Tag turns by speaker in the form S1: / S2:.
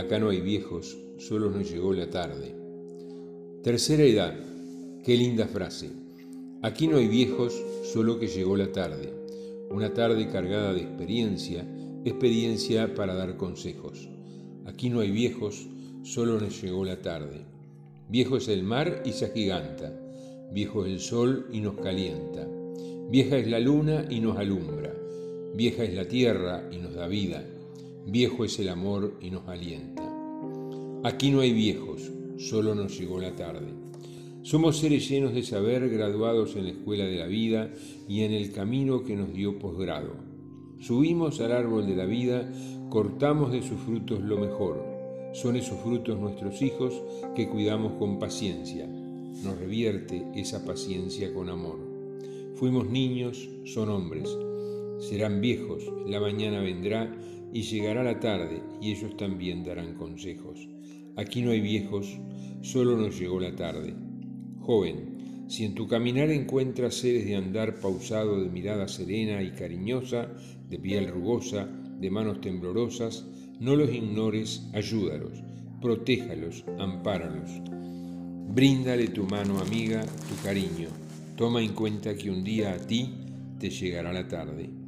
S1: Acá no hay viejos, solo nos llegó la tarde. Tercera edad. Qué linda frase. Aquí no hay viejos, solo que llegó la tarde. Una tarde cargada de experiencia, experiencia para dar consejos. Aquí no hay viejos, solo nos llegó la tarde. Viejo es el mar y se agiganta. Viejo es el sol y nos calienta. Vieja es la luna y nos alumbra. Vieja es la tierra y nos da vida. Viejo es el amor y nos alienta. Aquí no hay viejos, solo nos llegó la tarde. Somos seres llenos de saber, graduados en la escuela de la vida y en el camino que nos dio posgrado. Subimos al árbol de la vida, cortamos de sus frutos lo mejor. Son esos frutos nuestros hijos que cuidamos con paciencia. Nos revierte esa paciencia con amor. Fuimos niños, son hombres. Serán viejos, la mañana vendrá y llegará la tarde y ellos también darán consejos. Aquí no hay viejos, solo nos llegó la tarde. Joven, si en tu caminar encuentras seres de andar pausado, de mirada serena y cariñosa, de piel rugosa, de manos temblorosas, no los ignores, ayúdalos, protéjalos, ampáralos. Bríndale tu mano amiga, tu cariño. Toma en cuenta que un día a ti te llegará la tarde.